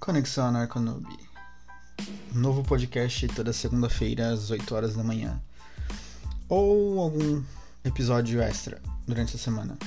Conexão Anarconoob. Novo podcast toda segunda-feira às 8 horas da manhã. Ou algum episódio extra durante a semana.